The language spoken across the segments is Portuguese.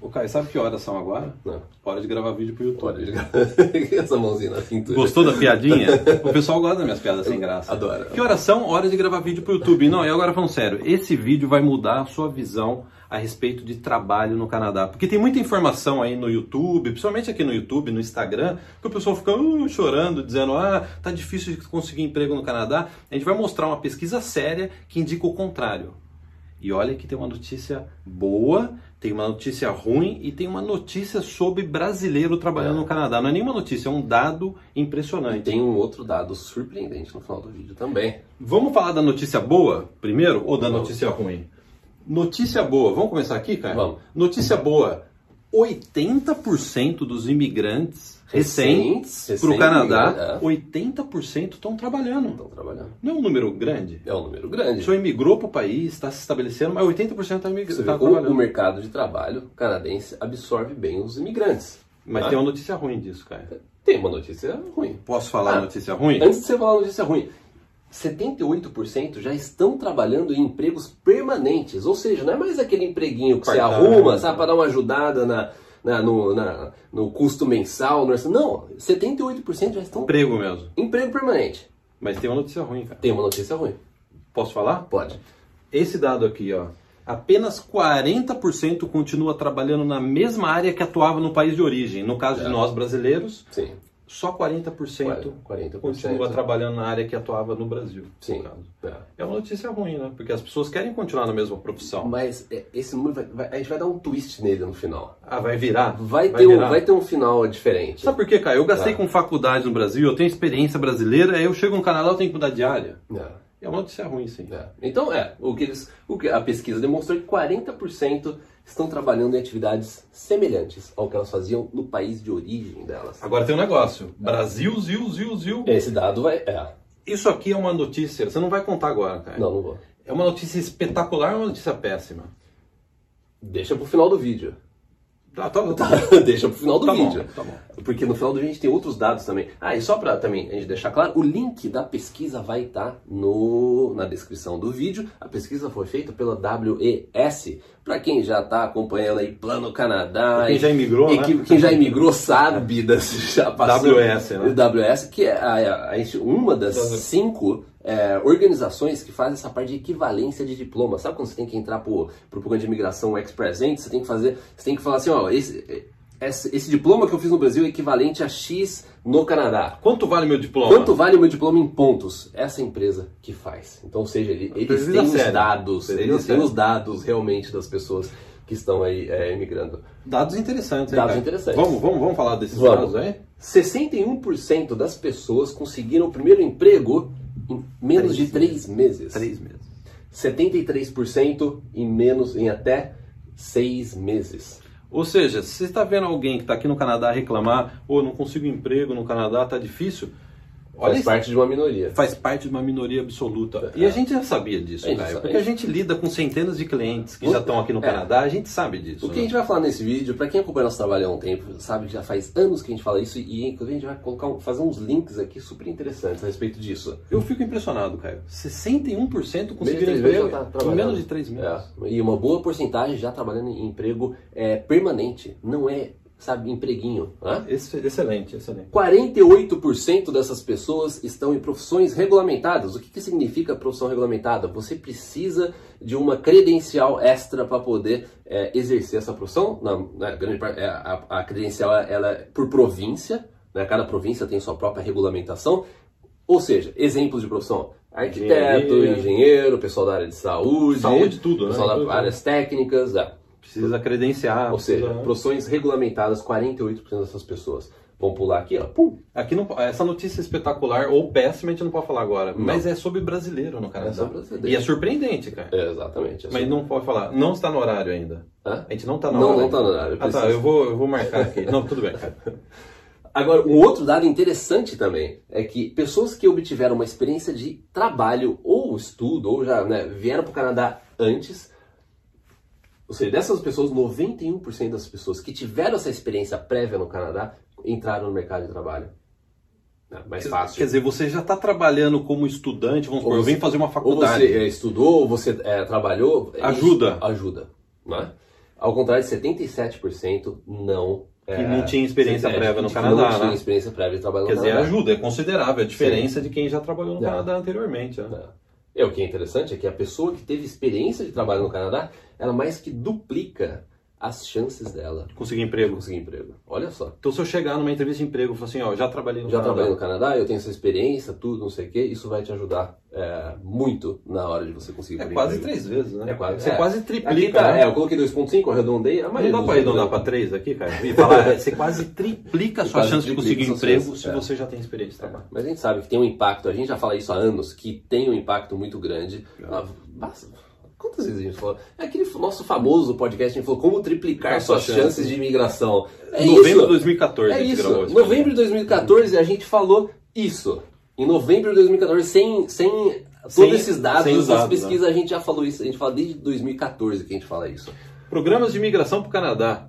Ô, Caio, sabe que horas são agora? Não. Hora de gravar vídeo pro YouTube. Olha, essa mãozinha na. Gostou da piadinha? o pessoal gosta das minhas piadas sem graça. Adoro. Que horas são? Hora de gravar vídeo pro YouTube. Não, e agora falando sério, esse vídeo vai mudar a sua visão a respeito de trabalho no Canadá. Porque tem muita informação aí no YouTube, principalmente aqui no YouTube, no Instagram, que o pessoal fica uh, chorando, dizendo, ah, tá difícil de conseguir emprego no Canadá. A gente vai mostrar uma pesquisa séria que indica o contrário. E olha que tem uma notícia boa, tem uma notícia ruim e tem uma notícia sobre brasileiro trabalhando É. no Canadá. Não é nenhuma notícia, é um dado impressionante. Tem um outro dado surpreendente no final do vídeo também. Vamos falar da notícia boa primeiro ou da Vamos. notícia ruim? Notícia boa, vamos começar aqui, cara? Vamos. Notícia boa: 80% dos imigrantes recentes Recentes, para o Canadá, é. 80% estão trabalhando. Estão trabalhando. Não é um número grande? É um número grande. O senhor imigrou para o país, está se estabelecendo, mas 80% está imigrando. Tá o, mercado de trabalho canadense absorve bem os imigrantes. Mas Ah. tem uma notícia ruim disso, cara. Tem uma notícia ruim. Posso falar a Ah, notícia ruim? Antes de você falar a notícia ruim, 78% já estão trabalhando em empregos permanentes. Ou seja, não é mais aquele empreguinho que você arruma, sabe, para dar uma ajudada na, na- no, na- no custo mensal. No, não, 78% já estão Emprego mesmo. em emprego permanente. Mas tem uma notícia ruim, cara. Tem uma notícia ruim. Posso falar? Pode. Esse dado aqui, ó. Apenas 40% continua trabalhando na mesma área que atuava no país de origem. No caso de É. nós brasileiros, Sim. Só 40%, 40%. continua trabalhando na área que atuava no Brasil. Sim. No. É. É uma notícia ruim, né? Porque as pessoas querem continuar na mesma profissão. Mas é, esse número vai, vai- a gente vai dar um twist nele no final. Ah, vai virar? Vai, ter, um, virar? vai ter um final diferente. Sabe por quê, Caio? Eu gastei Tá. com faculdade no Brasil, eu tenho experiência brasileira, aí eu chego no Canadá, eu tenho que mudar de área. É. É uma notícia ruim, sim. É. Então, é, o que, eles, o que a pesquisa demonstrou é que 40% estão trabalhando em atividades semelhantes ao que elas faziam no país de origem delas. Agora tem um negócio. Brasil, Zil, Zil, Zil. Esse dado vai. É. Isso aqui é uma notícia, você não vai contar agora, cara. Não, não vou. É uma notícia espetacular ou uma notícia péssima? Deixa pro final do vídeo. Tá, tá, tá. Deixa pro final do Tá bom, vídeo. tá bom. Porque no final do vídeo a gente tem outros dados também. Ah, e só pra também a gente deixar claro, o link da pesquisa vai estar no, na descrição do vídeo. A pesquisa foi feita pela WES. Pra quem já tá acompanhando aí Plano Canadá. Quem e- já imigrou, e né? que- quem já imigrou sabe das já passou. WS, né? WS, que é a- a- a- uma das Das- cinco é, organizações que faz essa parte de equivalência de diploma. Sabe quando você tem que entrar pro, pro programa de imigração ex-presente, você tem que fazer, você tem que falar assim, ó, esse, esse, esse diploma que eu fiz no Brasil é equivalente a X no Canadá. Quanto vale meu diploma? Quanto vale o meu diploma em pontos? Essa empresa que faz. Então, ou seja, ele- eles têm os séria. dados, Pesquisa eles têm os dados realmente das pessoas que estão aí é, imigrando. Dados interessantes, hein, Dados cara? interessantes. Vamos, vamos, vamos falar desses Vamos. dados aí? 61% das pessoas conseguiram o primeiro emprego em menos Três de três meses. Três meses. 73% em menos em até seis meses. Ou seja, se você está vendo alguém que está aqui no Canadá reclamar, ou não consigo emprego no Canadá, tá difícil, olha Faz isso. parte de uma minoria. faz parte de uma minoria absoluta. E a gente já sabia disso, A Caio, sabe. porque a gente lida com centenas de clientes que já estão aqui no É. Canadá, a gente sabe disso. O que a né? gente vai falar nesse vídeo, pra quem acompanha nosso trabalho há um tempo, sabe que já faz anos que a gente fala isso e inclusive a gente vai colocar, um- fazer uns links aqui super interessantes a respeito disso. Eu fico impressionado, Caio. 61% conseguiram emprego tá em menos de três meses. É, e uma boa porcentagem já trabalhando em emprego é, permanente, não é, sabe, empreguinho. Né? Excelente, excelente. 48% dessas pessoas estão em profissões regulamentadas. O que, que significa profissão regulamentada? Você precisa de uma credencial extra para poder é, exercer essa profissão. Na, na grande parte, é, a, a credencial ela é por província, né? cada província tem sua própria regulamentação. Ou seja, exemplos de profissão: arquiteto, Engenharia. engenheiro, pessoal da área de saúde, Saúde, tudo, né? pessoal Tudo. das áreas técnicas. é. Precisa credenciar. Ou seja, precisa- profissões regulamentadas, 48% dessas pessoas. Vamos pular aqui, ó. Pum, Aqui não, essa notícia espetacular ou péssima a gente não pode falar agora, mas é sobre brasileiro no Canadá. sobre brasileiro. E é surpreendente, cara. É, exatamente. é Mas não pode falar. Não está no horário ainda. Hã? A gente não está no Não, horário. não tá no horário, eu Ah, tá. Eu vou, eu vou marcar aqui. Não, tudo bem, cara. Agora, um outro dado interessante também é que pessoas que obtiveram uma experiência de trabalho ou estudo, ou já né, vieram para o Canadá antes, ou seja, dessas pessoas, 91% das pessoas que tiveram essa experiência prévia no Canadá entraram no mercado de trabalho. É, mais fácil. Quer dizer, você já está trabalhando como estudante, vamos Ou supor, eu você- vim fazer uma ou faculdade. você é, estudou, ou você é, trabalhou. é Ajuda. isso, ajuda. Né? Ao contrário de 77% não que é, não tinha experiência prévia no Canadá. Não tinha né? experiência prévia de trabalho Quer no dizer, Canadá. ajuda, é considerável a diferença Sim. de quem já trabalhou no é. Canadá anteriormente. Né? É. é. o que é interessante é que a pessoa que teve experiência de trabalho no Canadá, ela mais que duplica as chances dela conseguir emprego. Conseguir emprego. Olha só. Então se eu chegar numa entrevista de emprego e falar assim, ó, já trabalhei no já Canadá. Já trabalhei no Canadá, eu tenho essa experiência, tudo, não sei o quê, isso vai te ajudar é, muito na hora de você conseguir É quase emprego. três vezes, né? É quase, você é. quase triplica. Tá, né? É, eu coloquei 2.5, arredondei. A não dá para arredondar para três aqui, cara? Falar, você quase triplica a sua chance de conseguir emprego chances, se é. você já tem experiência de trabalho. Mas a gente sabe que tem um impacto, a gente já fala isso há anos, que tem um impacto muito grande. Ah, Quantas vezes a gente falou? É aquele nosso famoso podcast, a gente falou como triplicar suas chances, chances de imigração. É novembro isso. de 2014. É isso. Novembro de 2014 a gente falou isso. Em novembro de 2014, sem, sem todos Sem- esses dados, sem essas dados, pesquisas, a gente já falou isso. A gente fala desde 2014 que a gente fala isso. Programas de imigração para o Canadá.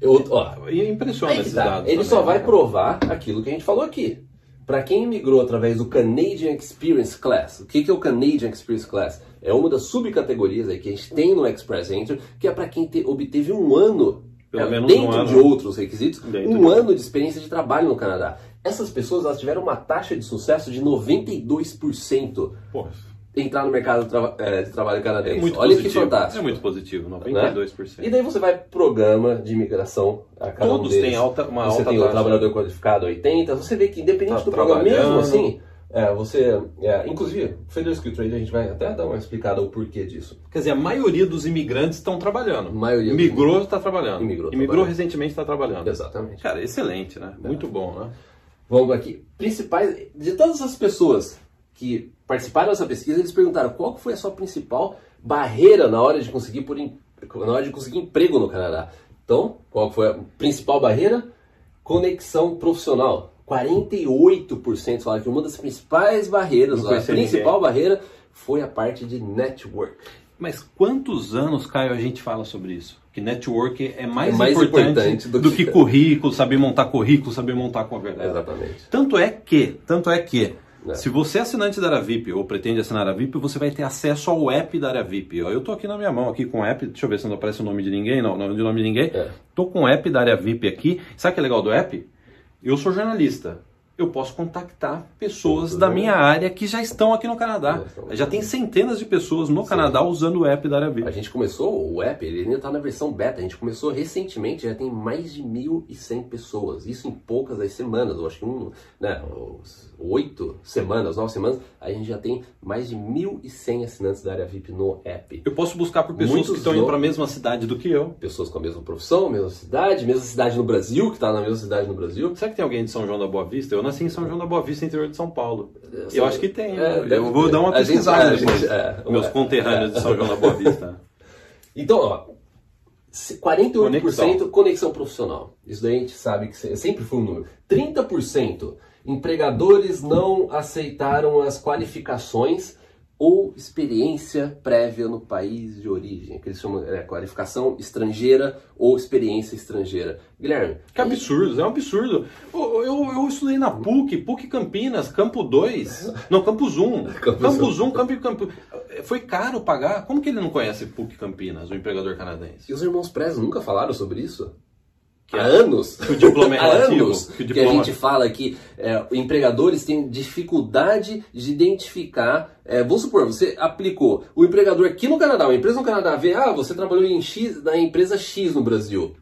Eu, ó, E impressiona esses tá. dados. Ele também, só né, vai provar aquilo que a gente falou aqui. Para quem migrou através do Canadian Experience Class, o que, que é o Canadian Experience Class? É uma das subcategorias aí que a gente tem no Express Entry, que é para quem te- obteve um ano, é, dentro um ano. de outros requisitos, Dentro um de- ano de experiência de trabalho no Canadá. Essas pessoas elas tiveram uma taxa de sucesso de 92% Pô, entrar no mercado de, eh, de trabalho canadense. é muito Olha positivo. que fantástico. É muito positivo, 92%. E daí você vai pro programa de imigração. A cada um Todos deles. têm alta, uma Você alta tem o trabalhador qualificado 80, você vê que independente Tá do programa, mesmo assim, é, você. É, inclusive, o Federal Skill Trade a gente vai até dar uma explicada o porquê disso. Quer dizer, a maioria dos imigrantes estão trabalhando. A maioria Migrou, está trabalhando. Imigrou, Imigrou trabalhando. recentemente, está trabalhando. Exatamente. Cara, excelente, né? Muito bom, né? Vamos aqui. Principais. De todas as pessoas que participaram dessa pesquisa, eles perguntaram qual foi a sua principal barreira na hora de conseguir por na hora de conseguir emprego no Canadá. Então, qual foi a principal barreira? Conexão profissional. 48% falaram que uma das principais barreiras, a principal ninguém. barreira foi a parte de network. Mas quantos anos, Caio, a gente fala sobre isso? Que network é mais, É mais importante, importante do, do que... que- currículo, saber montar currículo, saber montar com a verdade. Exatamente. Tanto é que, tanto é que, É. se você é assinante da área VIP ou pretende assinar a VIP, você vai ter acesso ao app da área VIP. Eu tô aqui na minha mão, aqui com o app, deixa eu ver se não aparece o nome de ninguém, não, não de nome de ninguém. É. Tô com o app da área VIP aqui. Sabe o que é legal do app? Eu sou jornalista. Eu posso contactar pessoas da minha área que já estão aqui no Canadá. Já estão. Já tem centenas de pessoas no Canadá usando o app da área VIP. A gente começou, o app, ele ainda está na versão beta, a gente começou recentemente, já tem mais de 1.100 pessoas, isso em poucas das semanas, eu acho que um, né, oito semanas, nove semanas, a gente já tem mais de 1.100 assinantes da área VIP no app. Eu posso buscar por pessoas Muitos que estão indo para a mesma cidade do que eu. Pessoas com a mesma profissão, mesma cidade, mesma cidade no Brasil, que está na mesma cidade no Brasil. Será que tem alguém de São João da Boa Vista? Eu nasci em São João da Boa Vista, interior de São Paulo. Essa- Eu acho que tem. É, eu vou ter. dar uma gente- pesquisada é, depois. gente- é, Meus é. conterrâneos de São João da Boa Vista. Então, ó, se- 48% Conexão. conexão. profissional. Isso daí a gente sabe que se- sempre foi um número. 30% empregadores não aceitaram as qualificações ou experiência prévia no país de origem, que eles chamam é, qualificação estrangeira ou experiência estrangeira. Guilherme, Que absurdo, é um absurdo. Eu, eu, eu estudei na PUC, PUC Campinas, Campo 2. Não, Campus 1. Campus Campus 1, Campo Campo. Foi caro pagar. Como que ele não conhece PUC Campinas, o empregador canadense? e os irmãos Prez nunca falaram sobre isso? Que Há é- anos. que o diploma é Há relativo, anos que que, o a diploma- gente fala que é, empregadores têm dificuldade de identificar. é, vamos supor, você aplicou o empregador aqui no Canadá, uma empresa no Canadá vê, ah, você trabalhou em X, na empresa X no Brasil.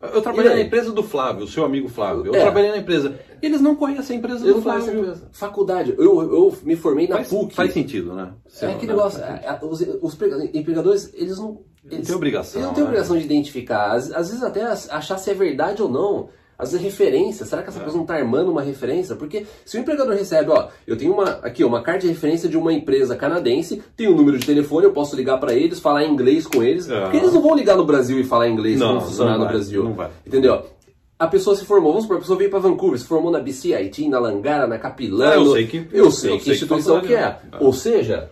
Eu trabalhei na empresa do Flávio, seu amigo Flávio. Eu É. trabalhei na empresa. Eles não conhecem a empresa Eu do Flávio. empresa. Faculdade, eu, eu me formei na Faz, PUC. faz sentido, né? É aquele negócio, é, é, os, os prega- empregadores, eles não. Eles, tem obrigação, Eles não né? obrigação de identificar. Às, às vezes até achar se é verdade ou não. Às vezes referência. Será que essa pessoa não está armando uma referência? Porque se o empregador recebe, ó, eu tenho uma aqui, uma carta de referência de uma empresa canadense, tem um número de telefone, eu posso ligar para eles, falar inglês com eles. É. Porque eles não vão ligar no Brasil e falar inglês Não, funcionar não no Brasil. não vai. Entendeu? A pessoa se formou, vamos supor, a pessoa veio para Vancouver, se formou na BC, na Langara, na Capilano. Ah, eu sei que- Eu sei eu que sei instituição que é. faculdade é. Ou seja,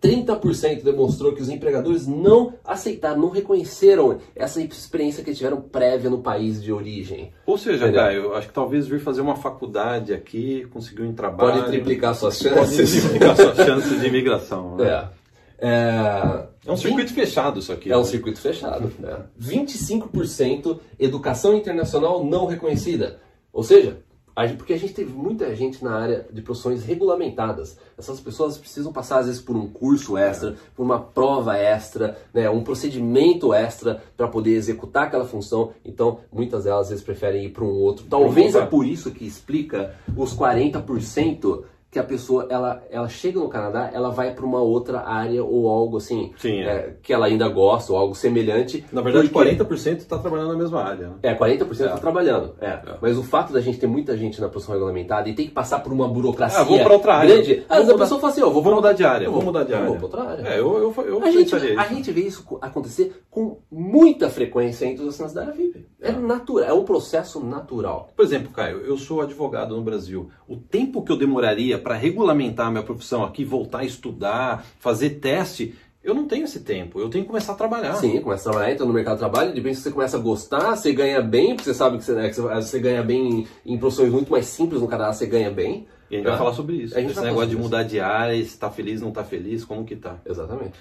30% demonstrou que os empregadores não aceitaram, não reconheceram essa experiência que tiveram prévia no país de origem. Ou seja, Entendeu? Caio, eu acho que talvez vir fazer uma faculdade aqui, conseguir um trabalho. Pode triplicar suas Pode chances. triplicar suas chances de imigração. Né? É. É, É um circuito fechado isso aqui. É um né? circuito fechado. Né? 25% educação internacional não reconhecida. Ou seja, porque a gente teve muita gente na área de profissões regulamentadas. Essas pessoas precisam passar, às vezes, por um curso extra, por uma prova extra, né, um procedimento extra para poder executar aquela função. Então, muitas delas, às vezes, preferem ir para um outro. Talvez é por isso que explica os 40% que a pessoa ela, ela chega no Canadá, ela vai para uma outra área ou algo assim Sim, é. é, que ela ainda gosta ou algo semelhante. Na verdade, Porque- 40% está trabalhando na mesma área. né? é, 40% está É. trabalhando. É. Mas o fato da gente ter muita gente na profissão regulamentada e tem que passar por uma burocracia Ah, vou pra outra área. grande, Vou às vezes a mudar- pessoa fala assim, ó, vou, Vou pra- mudar de área, eu vou mudar de eu área. Vou pra outra área. É, eu, eu, eu a, gente, a gente vê isso co- acontecer com muita frequência entre os assinantes da área VIP. É natural, é um processo natural. Por exemplo, Caio, eu sou advogado no Brasil. O tempo que eu demoraria para regulamentar minha profissão aqui, voltar a estudar, fazer teste, eu não tenho esse tempo. Eu tenho que começar a trabalhar. Sim, começa a trabalhar, entra no mercado de trabalho, de repente você começa a gostar, você ganha bem, porque você sabe que você, né, que você- ganha bem em, em profissões muito mais simples no Canadá, você ganha bem. E a gente Tá? vai falar sobre isso. A gente Esse negócio de mudar de área, se tá feliz, não tá feliz, como que tá. Exatamente.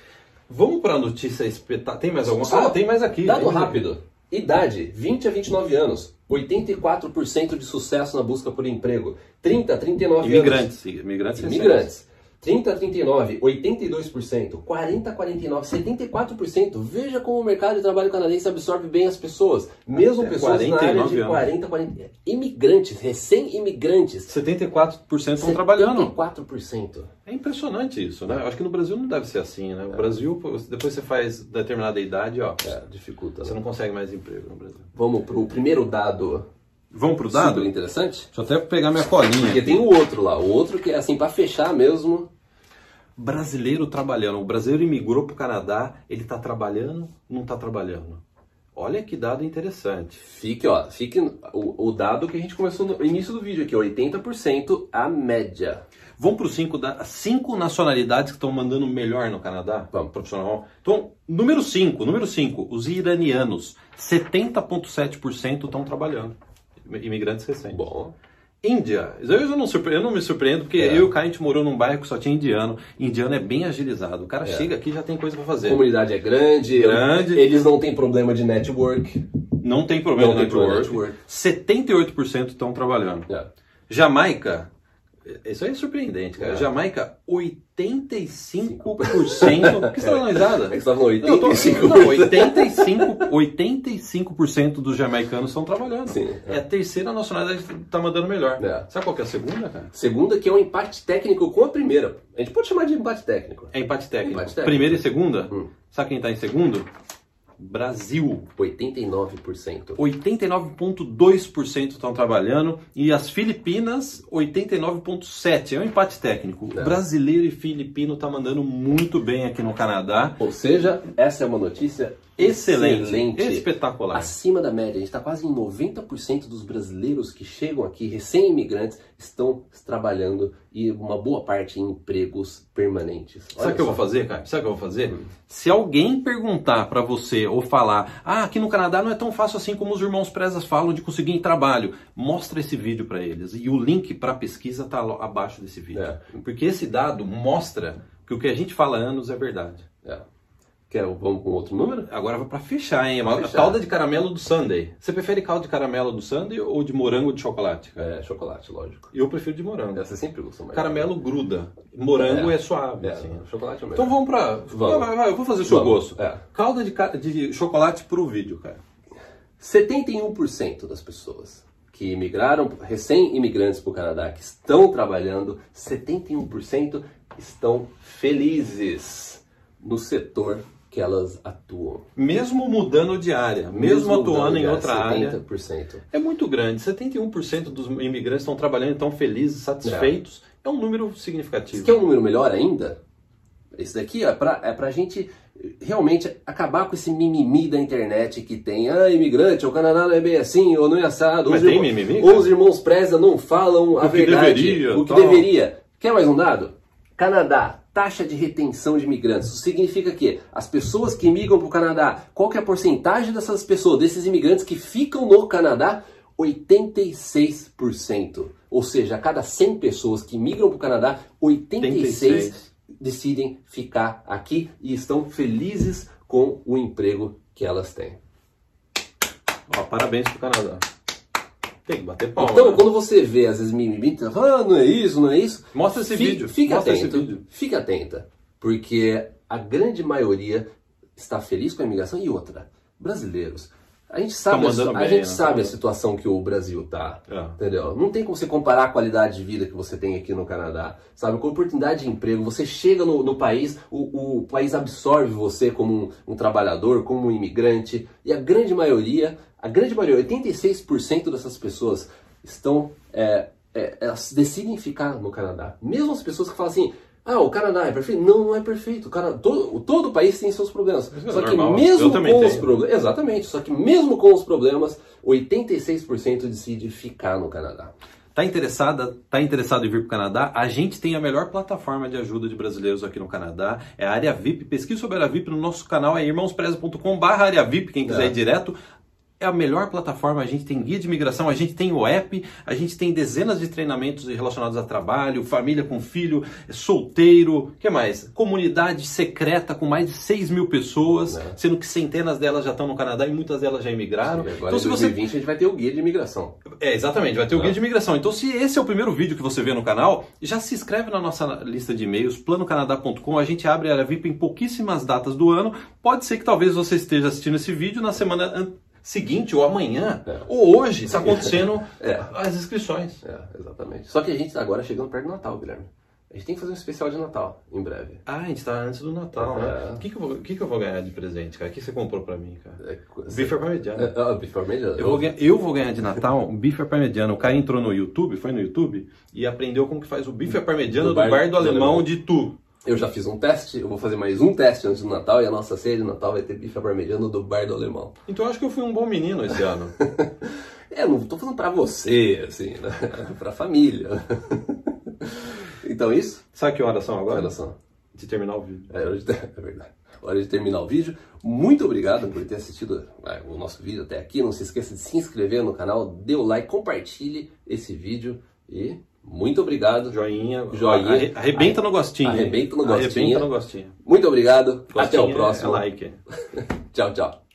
Vamos para a notícia espetáculo. Tem mais alguma Só- Ah, tem mais aqui. Dado rápido. Idade, 20 a 29 anos. 84% de sucesso na busca por emprego. 30 a aqui. 39 Imigrantes. Imigrantes. anos. Imigrantes. 30 a 39, 82%. 40 a 49, 74%. Veja como o mercado de trabalho canadense absorve bem as pessoas. Mesmo Até pessoas na área 49 de anos. 40 a 40. Imigrantes, recém-imigrantes. 74% estão trabalhando. 74%. É impressionante isso, né? Eu acho que no Brasil não deve ser assim, né? O Brasil, pô, depois você faz determinada idade, ó, É, dificulta. você Né? não consegue mais emprego no Brasil. Vamos pro primeiro dado Vamos pro dado? super interessante? Deixa eu até pegar minha colinha. Porque aqui. tem o outro lá, o outro que é assim, pra fechar mesmo. Brasileiro trabalhando. O brasileiro imigrou pro Canadá, ele tá trabalhando, não tá trabalhando. Olha que dado interessante. Fique, ó, fique o, o dado que a gente começou no início do vídeo aqui, 80% a média. Vamos para cinco, da, cinco nacionalidades que estão mandando melhor no Canadá? Vamos. Profissional. Então, número 5, número 5, os iranianos. 70,7% estão trabalhando. Imigrantes recentes. Bom, Índia. Eu não, eu não me surpreendo, porque É. eu e o Kai, a gente morou num bairro que só tinha indiano. Indiano é bem agilizado. O cara É. chega aqui e já tem coisa para a fazer. comunidade é grande, Grande. eles não têm problema de network. Não tem problema Não no tem problema network. network. 78% estão trabalhando. É. Jamaica, isso aí é surpreendente, cara. É. Jamaica, 85%. Por que você tá dando risada? É que você no Não, eu tô- 85%. não, 85%, 85% dos jamaicanos estão trabalhando. Sim, é. é. a terceira nacionalidade que tá mandando melhor. É. Sabe qual que é a segunda, cara? Segunda, que é um empate técnico com a primeira. A gente pode chamar de empate técnico. É empate técnico. Empate técnico. Primeira e segunda? Hum. Sabe quem tá em segundo? Brasil. 89%. 89,2% estão trabalhando e as Filipinas 89,7%. É um empate técnico. É. Brasileiro e filipino tá mandando muito bem aqui no Canadá. Ou seja, essa é uma notícia Excelente, excelente. espetacular. Acima da média, a gente está quase em 90% dos brasileiros que chegam aqui, recém-imigrantes, estão trabalhando e uma boa parte em empregos permanentes. Sabe o que eu vou fazer, cara? Sabe o que eu vou fazer? Se alguém perguntar pra você ou falar, ah, aqui no Canadá não é tão fácil assim como os irmãos Prezas falam de conseguir trabalho, mostra esse vídeo pra eles. E o link pra pesquisa tá abaixo desse vídeo. É. Porque esse dado mostra que o que a gente fala há anos é verdade. É. Quer, vamos com outro número? Agora vai pra fechar, hein? Pra fechar. calda de caramelo do Sunday. Você prefere calda de caramelo do Sunday ou de morango de chocolate? É, chocolate, lógico. Eu prefiro de morango. É, Você sempre gosta mais. Caramelo gruda. Morango É. é, suave. É, assim. chocolate é melhor. Então vamos pra. Vamos. Vai, vai, eu vou fazer o seu Vamos. gosto. É. Calda de, ca- de chocolate pro vídeo, cara. 71% das pessoas que imigraram, recém-imigrantes para o Canadá, que estão trabalhando, 71% estão felizes no setor que elas atuam. Mesmo mudando de área, mesmo, atuando em mudando outra de área. 70%. É muito grande. 71% dos imigrantes estão trabalhando, estão felizes, satisfeitos. É, um número significativo. Você quer um número melhor ainda? Esse daqui é pra, é pra gente realmente acabar com esse mimimi da internet que tem. Ah, imigrante, o Canadá não é bem assim, ou não é assado. Mas os tem irmãos- mimimi, Ou os irmãos Preza não falam a O que verdade. deveria, o que tal. deveria. Quer mais um dado? Canadá, taxa de retenção de imigrantes. Isso significa que as pessoas que migram para o Canadá, qual que é a porcentagem dessas pessoas, desses imigrantes que ficam no Canadá? 86%. Ou seja, a cada 100 pessoas que migram para o Canadá, 86, 86 decidem ficar aqui e estão felizes com o emprego que elas têm. Ó, parabéns pro Canadá. Tem que bater palma. Então, né? quando você vê às vezes mimimi, ah, não é isso, não é isso. Mostra esse vídeo. Fica Mostra atento. vídeo. Fica atenta. Porque a grande maioria está feliz com a imigração e outra. Brasileiros. A gente sabe, a, mandando a bem, gente né? sabe a situação que o Brasil tá. É. Entendeu? Não tem como você comparar a qualidade de vida que você tem aqui no Canadá. Sabe, com oportunidade de emprego, você chega no, no país, o, o país absorve você como um, um trabalhador, como um imigrante. E a grande maioria, a grande maioria, 86% dessas pessoas estão. é, é, elas decidem ficar no Canadá. Mesmo as pessoas que falam assim. Ah, o Canadá é perfeito? Não, não é perfeito. O Canadá, todo, todo país tem seus problemas. Isso é Só normal. que mesmo com os problemas. Exatamente. Só que mesmo com os problemas, 86% decide ficar no Canadá. Tá interessada, tá interessado em vir para o Canadá? A gente tem a melhor plataforma de ajuda de brasileiros aqui no Canadá, é a área VIP. Pesquise sobre a área VIP no nosso canal, é irmãospreza.com/barra área VIP, quem quiser É. ir direto. É a melhor plataforma, a gente tem guia de imigração, a gente tem o app, a gente tem dezenas de treinamentos relacionados a trabalho, família com filho, solteiro, o que mais? Comunidade secreta com mais de 6 mil pessoas, É. sendo que centenas delas já estão no Canadá e muitas delas já imigraram. E agora Então se você 2020 a gente vai ter o guia de imigração. é, exatamente, vai ter o Tá. guia de imigração. Então, se esse é o primeiro vídeo que você vê no canal, já se inscreve na nossa lista de e-mails, planocanadá.com. A gente abre a área VIP em pouquíssimas datas do ano. Pode ser que talvez você esteja assistindo esse vídeo na semana an- seguinte, ou amanhã, É. ou hoje, está acontecendo É. as inscrições. É, exatamente. Só que a gente tá agora chegando perto do Natal, Guilherme. A gente tem que fazer um especial de Natal em breve. Ah, a gente está antes do Natal, É. né? O que, que, eu vou, que, que eu vou ganhar de presente, cara? O que você comprou pra mim, cara? É, co- Bife parmegiano. É, ah, bife parmegiano. Eu vou, ganhar, eu vou ganhar de Natal um bife parmegiana. O cara entrou no YouTube, foi no YouTube, e aprendeu como que faz o bife parmegiana Do do bar- bar do, do alemão alemão. de Tu. Eu já fiz um teste, eu vou fazer mais um teste antes do Natal e a nossa ceia de Natal vai ter bife parmegiano do bar do alemão. Então eu acho que eu fui um bom menino esse ano. É, não tô falando pra você, assim, né? pra família. então isso, Sabe que horas são agora? olha só. De terminar o vídeo. É, é verdade. Hora de terminar o vídeo. Muito obrigado por ter assistido é, o nosso vídeo até aqui. Não se esqueça de se inscrever no canal, dê o like, compartilhe esse vídeo e muito obrigado. Joinha. Joinha. Arre- Arrebenta no gostinho. Arrebenta no gostinho. Arrebenta no gostinho. Muito obrigado. Até Gostinho o próximo. É like. Tchau, tchau.